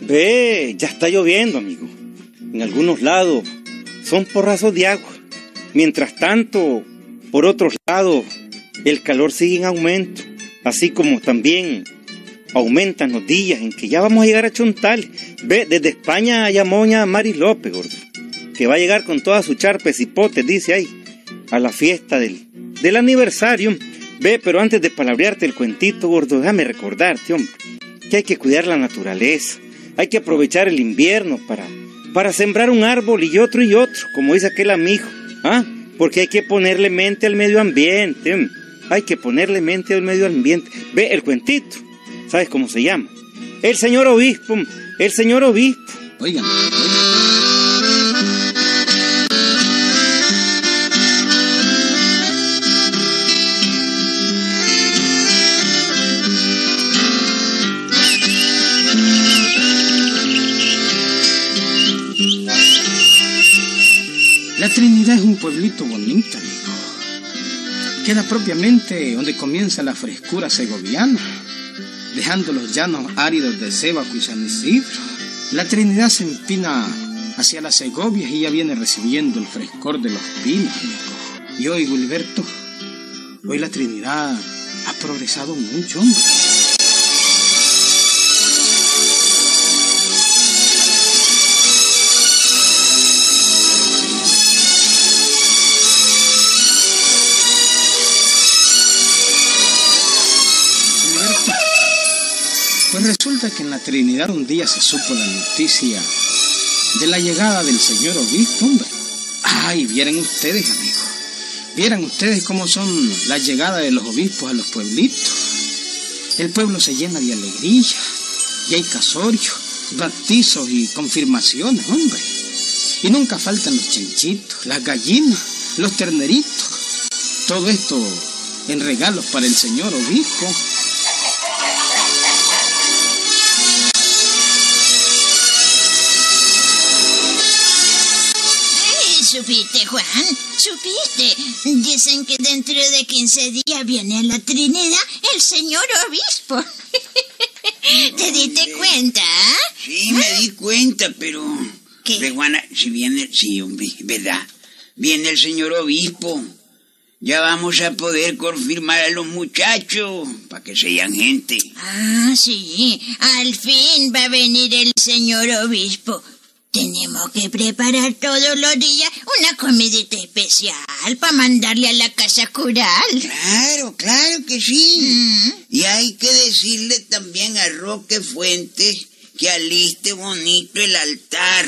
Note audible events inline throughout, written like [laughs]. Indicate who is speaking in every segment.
Speaker 1: Ve, ya está lloviendo, amigo. En algunos lados son porrazos de agua. Mientras tanto, por otros lados, el calor sigue en aumento. Así como también aumentan los días en que ya vamos a llegar a Chontal. Ve, desde España llamó a Mari López, gordo. Que va a llegar con todas sus charpes y potes, dice ahí, a la fiesta del, del aniversario. Ve, pero antes de palabrearte el cuentito, gordo, déjame recordarte, hombre, que hay que cuidar la naturaleza. Hay que aprovechar el invierno para, para sembrar un árbol y otro y otro, como dice aquel amigo. ¿Ah? Porque hay que ponerle mente al medio ambiente. Hay que ponerle mente al medio ambiente. Ve el cuentito. ¿Sabes cómo se llama? El señor obispo. El señor obispo.
Speaker 2: Oigan, La pueblito bonito, amigo. Queda propiamente donde comienza la frescura segoviana, dejando los llanos áridos de Sébaco y San Isidro. La Trinidad se empina hacia las Segovias y ya viene recibiendo el frescor de los pinos, amigo. Y hoy, Gilberto, hoy la Trinidad ha progresado mucho, hombre. Resulta que en la Trinidad un día se supo la noticia de la llegada del señor obispo, hombre. Ay, vieran ustedes, amigos. Vieran ustedes cómo son las llegadas de los obispos a los pueblitos. El pueblo se llena de alegría y hay casorios, bautizos y confirmaciones, hombre. Y nunca faltan los chanchitos, las gallinas, los terneritos. Todo esto en regalos para el señor obispo.
Speaker 3: ¿Supiste, Juan? ¿Supiste? Dicen que dentro de 15 días viene a la Trinidad el señor obispo. [laughs] ¿Te diste cuenta? ah?
Speaker 4: Sí, me di cuenta, pero...
Speaker 3: ¿Qué?
Speaker 4: Pero, Juana, si viene... Sí, hombre, ¿verdad? Viene el señor obispo. Ya vamos a poder confirmar a los muchachos para que sean gente.
Speaker 3: Ah, sí. Al fin va a venir el señor obispo. Tenemos que preparar todos los días una comidita especial para mandarle a la casa cural.
Speaker 4: Claro, claro que sí.
Speaker 3: Mm.
Speaker 4: Y hay que decirle también a Roque Fuentes que aliste bonito el altar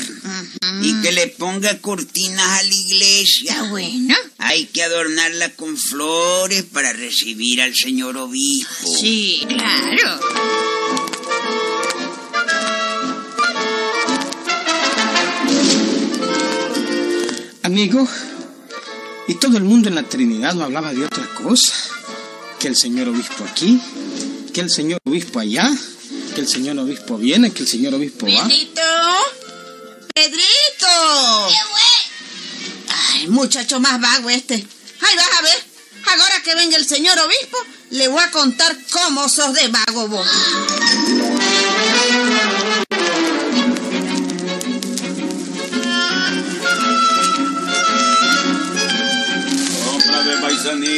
Speaker 4: y que le ponga cortinas a la iglesia.
Speaker 3: Está bueno.
Speaker 4: Hay que adornarla con flores para recibir al señor obispo.
Speaker 3: Sí, claro.
Speaker 2: Amigo, y todo el mundo en la Trinidad no hablaba de otra cosa. Que el señor obispo aquí, que el señor obispo allá, que el señor obispo viene, que el señor obispo va.
Speaker 5: Pedrito. Pedrito. Ay, muchacho más vago este. Ay, vas a ver. Ahora que venga el señor obispo, le voy a contar cómo sos de vago vos.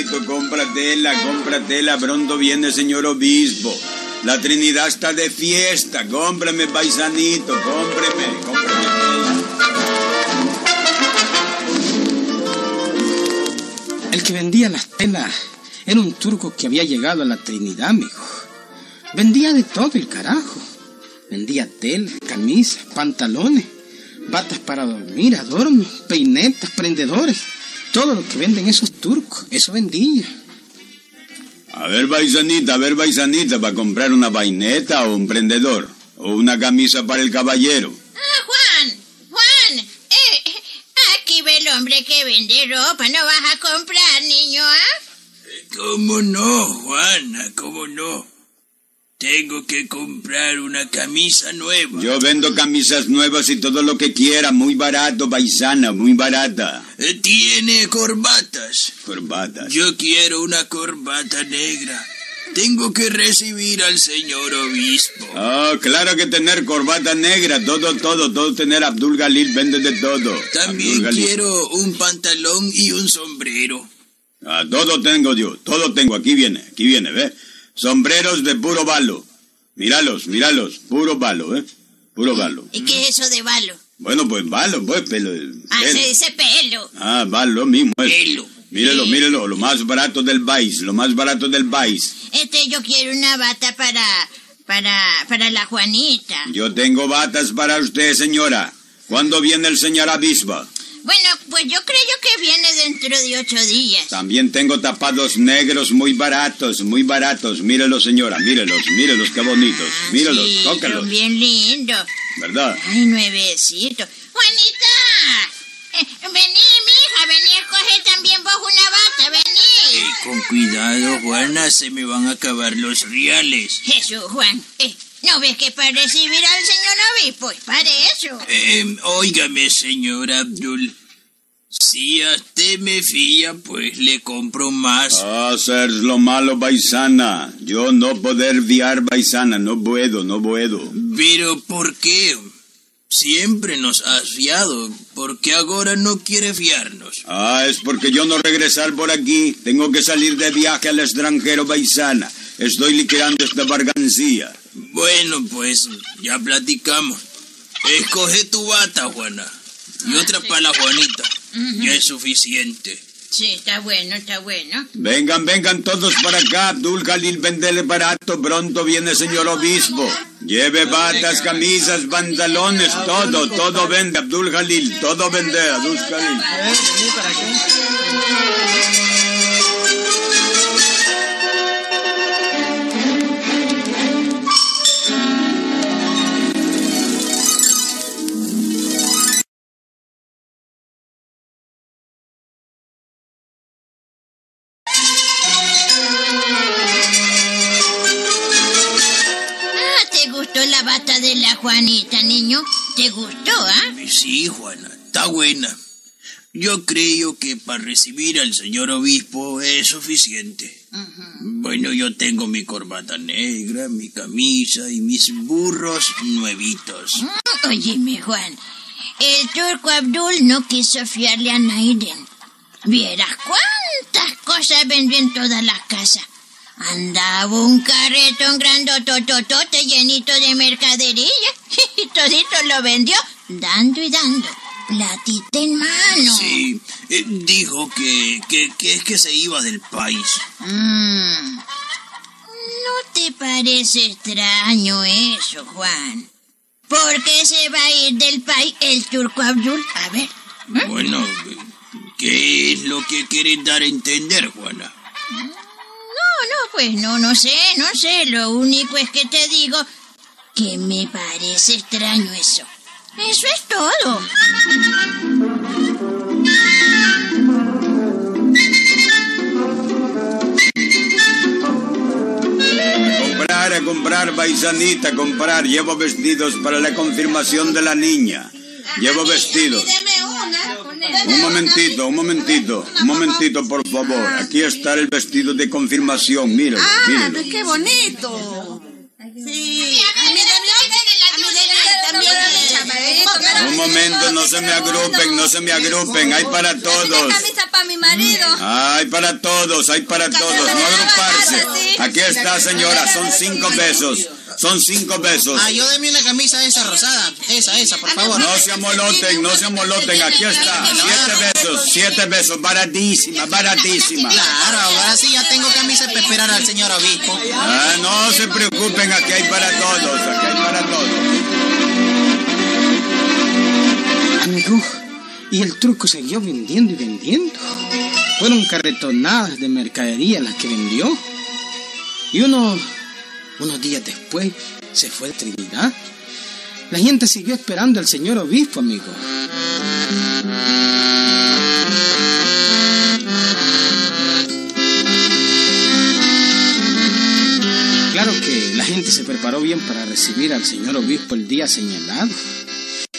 Speaker 6: Paisanito, cómpratela, cómpratela, pronto viene el señor obispo. La Trinidad está de fiesta, cómprame, paisanito, cómpreme, cómprame.
Speaker 2: El que vendía las telas era un turco que había llegado a la Trinidad, amigo. Vendía de todo el carajo. Vendía telas, camisas, pantalones, batas para dormir, adornos, peinetas, prendedores. Todo lo que venden esos turcos, eso vendía.
Speaker 6: A ver, paisanita, a ver, paisanita, para comprar una vaineta o un prendedor, o una camisa para el caballero.
Speaker 3: Ah, Juan, Juan, eh, aquí ve el hombre que vende ropa, no vas a comprar, niño, ¿ah?
Speaker 7: ¿Cómo no, Juana? ¿Cómo no? Tengo que comprar una camisa nueva.
Speaker 6: Yo vendo camisas nuevas y todo lo que quiera, muy barato, paisana, muy barata.
Speaker 7: Tiene corbatas.
Speaker 6: Corbatas.
Speaker 7: Yo quiero una corbata negra. Tengo que recibir al señor obispo.
Speaker 6: Ah, claro que tener corbata negra, todo, todo, todo tener Abdul Galil vende de todo.
Speaker 7: También quiero un pantalón y un sombrero.
Speaker 6: Ah, todo tengo yo, todo tengo. Aquí viene, aquí viene, ¿ve? Sombreros de puro balo. Míralos, míralos, puro balo, ¿eh? Puro balo.
Speaker 3: ¿Y qué es eso de balo?
Speaker 6: Bueno, pues balo, pues, pelo.
Speaker 3: Ah, se dice pelo.
Speaker 6: Ah, balo mismo. es.
Speaker 7: Pelo.
Speaker 6: Mírelo, mírelo, lo más barato del país, lo más barato del país.
Speaker 3: Este, yo quiero una bata para, para, para la Juanita.
Speaker 6: Yo tengo batas para usted, señora. ¿Cuándo viene el señor Abisba?
Speaker 3: Bueno, pues yo creo que viene dentro de ocho días.
Speaker 6: También tengo tapados negros muy baratos, muy baratos. Mírelos, señora, mírelos, mírelos, qué bonitos.
Speaker 3: Ah,
Speaker 6: Mírelos,
Speaker 3: sí,
Speaker 6: tócalos.
Speaker 3: son bien lindos.
Speaker 6: ¿Verdad?
Speaker 3: Ay, nuevecito. Juanita, eh, vení, mija, vení a coger también vos una bata, vení.
Speaker 7: Eh, con cuidado, Juana, se me van a acabar los reales.
Speaker 3: Jesús, Juan, eh, ¿no ves que para recibir al señor obispo es para eso?
Speaker 7: Eh, óigame, señor Abdul. Si a usted me fía, pues le compro más.
Speaker 6: Ah, ser lo malo, paisana. Yo no poder viar, paisana, no puedo, no puedo.
Speaker 7: Pero ¿por qué? Siempre nos has fiado. ¿Por qué ahora no quiere fiarnos?
Speaker 6: Ah, es porque yo no regresar por aquí. Tengo que salir de viaje al extranjero, paisana. Estoy liquidando esta bargancía.
Speaker 7: Bueno, pues ya platicamos. Escoge tu bata, Juana. Y otra para la Juanita. Ya es suficiente.
Speaker 3: Sí, está bueno, está bueno.
Speaker 6: Vengan, vengan todos para acá. Abdul Khalil vendele barato. Pronto viene el señor obispo. Lleve batas, camisas, pantalones, todo, todo vende. Abdul Khalil, todo vende. Abdul Khalil.
Speaker 3: Gustó la bata de la Juanita, niño? ¿Te gustó, ah?
Speaker 7: Sí, Juana, está buena. Yo creo que para recibir al señor obispo es suficiente. Bueno, yo tengo mi corbata negra, mi camisa y mis burros nuevitos.
Speaker 3: Mm, Óyeme, Juan. El turco Abdul no quiso fiarle a Naiden. Vieras cuántas cosas vendió en todas las casas. Andaba un carretón grandotototote llenito de mercadería [laughs] y todito lo vendió dando y dando. Platita en mano.
Speaker 7: Sí, eh, dijo que, que, que es que se iba del país.
Speaker 3: Mm. ¿No te parece extraño eso, Juan? ¿Por qué se va a ir del país el turco Abdul? A ver.
Speaker 7: Bueno, ¿qué es lo que quieres dar a entender, Juana?
Speaker 3: No, pues no, no sé, no sé. Lo único es que te digo que me parece extraño eso. Eso es todo.
Speaker 6: Comprar, a comprar, paisanita, comprar. Llevo vestidos para la confirmación de la niña. Llevo vestidos. Un momentito, un momentito, un momentito, por favor. Aquí está el vestido de confirmación. Míralo,
Speaker 5: Ah,
Speaker 6: míralo.
Speaker 5: qué bonito. Sí. A mí deme a mí deme también.
Speaker 6: Un momento, no se me agrupen, no se me agrupen. Hay para todos. Hay para todos, hay para todos. No agruparse. Aquí está, señora. Son cinco pesos. Son cinco pesos.
Speaker 2: Ah, yo deme una camisa esa rosada. Esa, esa, por favor.
Speaker 6: No se amoloten, no se amoloten. Aquí está. Siete pesos, siete pesos. Baratísima, baratísima.
Speaker 2: Claro, ahora sí ya tengo camisa para esperar al señor obispo.
Speaker 6: Ah, no se preocupen, aquí hay para todos, aquí hay para todos.
Speaker 2: Amigo, y el truco siguió vendiendo y vendiendo. Fueron carretonadas de mercadería las que vendió. Y uno, unos días después se fue Trinidad. La gente siguió esperando al señor obispo, amigo. Claro que la gente se preparó bien para recibir al señor obispo el día señalado.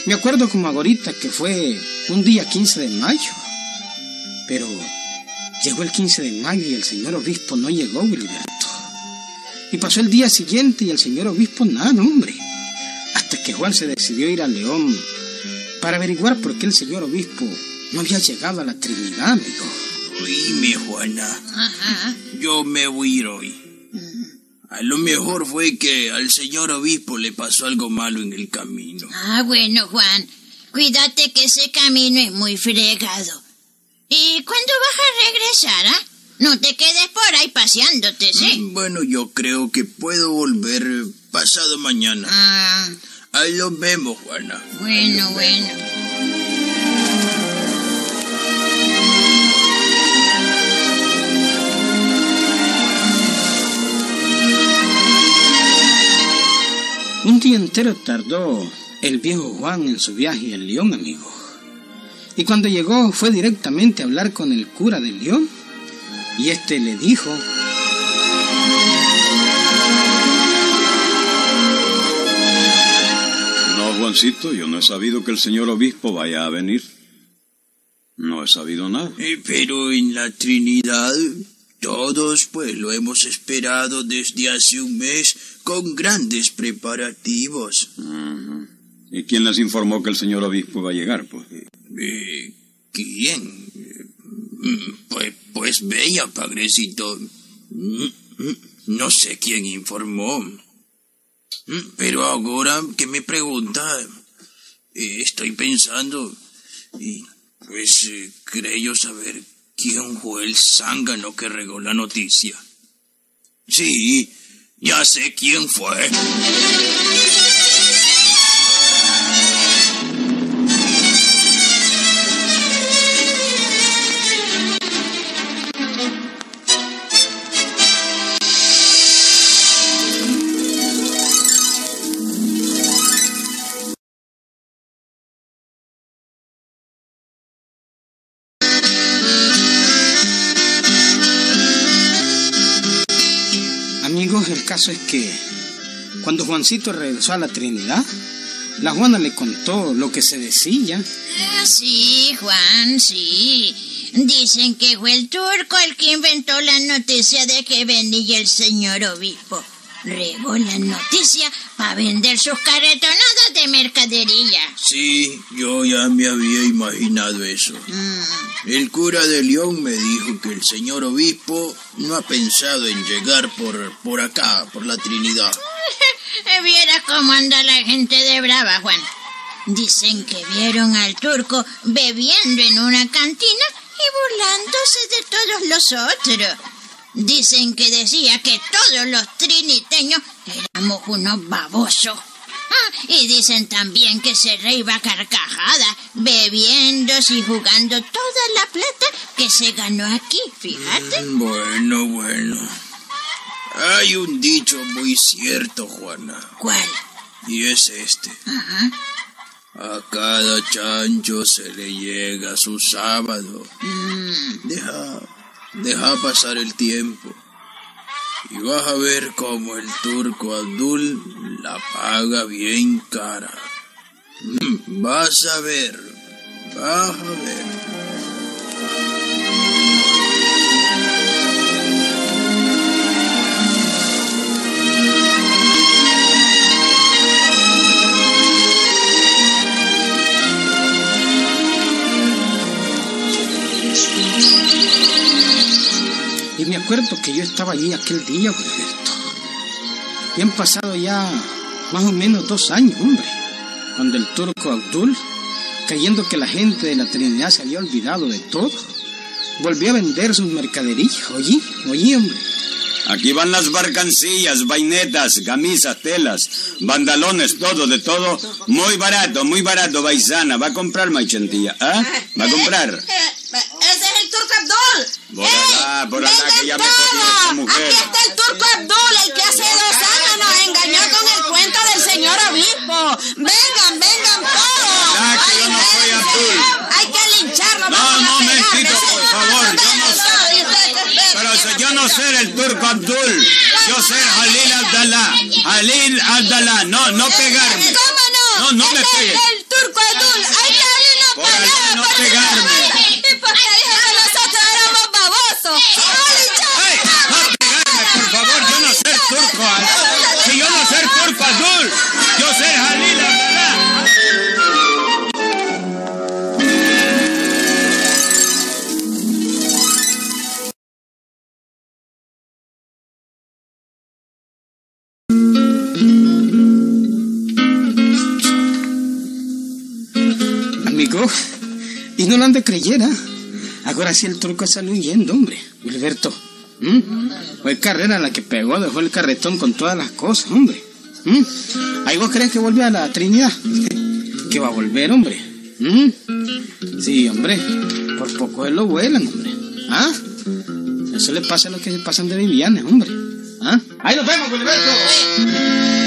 Speaker 2: Me acuerdo como ahorita que fue un día 15 de mayo. Pero llegó el 15 de mayo y el señor obispo no llegó, Wilberto. Y pasó el día siguiente y el señor obispo nada, hombre. Hasta que Juan se decidió ir a León para averiguar por qué el señor obispo no había llegado a la Trinidad, amigo.
Speaker 7: Oíme, Juana.
Speaker 3: Ajá.
Speaker 7: Yo me voy a ir hoy. A lo mejor fue que al señor obispo le pasó algo malo en el camino.
Speaker 3: Ah, bueno, Juan. Cuídate que ese camino es muy fregado. ¿Y cuándo vas a regresar, ah? No te quedes por ahí paseándote, ¿sí?
Speaker 7: Mm, Bueno, yo creo que puedo volver pasado mañana.
Speaker 3: Ah,
Speaker 7: Ahí lo vemos, Juana.
Speaker 3: bueno, bueno.
Speaker 2: Un día entero tardó el viejo Juan en su viaje al León, amigo. Y cuando llegó fue directamente a hablar con el cura del León. Y este le dijo,
Speaker 6: No, Juancito, yo no he sabido que el señor obispo vaya a venir. No he sabido nada.
Speaker 7: Eh, pero en la Trinidad, todos pues lo hemos esperado desde hace un mes con grandes preparativos.
Speaker 6: ¿Y quién les informó que el señor obispo va a llegar? Pues
Speaker 7: Eh, ¿Quién? Eh, mm, Pues, pues vea, padrecito. Mm, mm, No sé quién informó. Mm, Pero ahora que me pregunta, eh, estoy pensando, y pues eh, creo saber quién fue el zángano que regó la noticia. Sí, ya sé quién fue.
Speaker 2: Caso es que cuando Juancito regresó a la Trinidad, la Juana le contó lo que se decía.
Speaker 3: Ah, sí, Juan, sí. Dicen que fue el turco el que inventó la noticia de que venía el señor obispo. Regó la noticia para vender sus carretonadas de mercadería.
Speaker 7: Sí, yo ya me había imaginado eso. El cura de León me dijo que el señor obispo no ha pensado en llegar por, por acá, por la Trinidad. [laughs]
Speaker 3: Viera cómo anda la gente de Brava, Juan. Dicen que vieron al turco bebiendo en una cantina y burlándose de todos los otros. Dicen que decía que todos los triniteños éramos unos babosos. Ah, y dicen también que se reíba carcajada, bebiéndose y jugando toda la plata que se ganó aquí, fíjate.
Speaker 7: Bueno, bueno. Hay un dicho muy cierto, Juana,
Speaker 3: ¿Cuál?
Speaker 7: y es este.
Speaker 3: Ajá.
Speaker 7: A cada chancho se le llega su sábado. Deja, deja pasar el tiempo. Y vas a ver cómo el turco Abdul la paga bien cara. Mm, Vas a ver, vas a ver.
Speaker 2: Y me acuerdo que yo estaba allí aquel día, cierto. Y han pasado ya más o menos dos años, hombre. Cuando el turco Abdul, creyendo que la gente de la Trinidad se había olvidado de todo, volvió a vender sus mercaderías. Oye, oye, hombre.
Speaker 6: Aquí van las barcancillas, vainetas, camisas, telas, bandalones, todo, de todo. Muy barato, muy barato, paisana. ¿Va a comprar, Maichentilla? ¿Ah? ¿Va a comprar? [laughs]
Speaker 5: Ese es el turco Abdul.
Speaker 6: Allá, por que ya me mujer.
Speaker 5: Aquí está el turco
Speaker 2: De creyera. Ahora sí el turco salió huyendo, hombre. Wilberto. ¿Mm? Fue carrera la que pegó, dejó el carretón con todas las cosas, hombre. ¿Mm? ¿Ahí vos crees que volvió a la Trinidad? que va a volver, hombre. Sí, hombre. Por poco él lo vuelan, hombre. ¿Ah? Eso le pasa a los que se pasan de Vivianes, hombre. ¿Ah? Ahí nos vemos, Wilberto.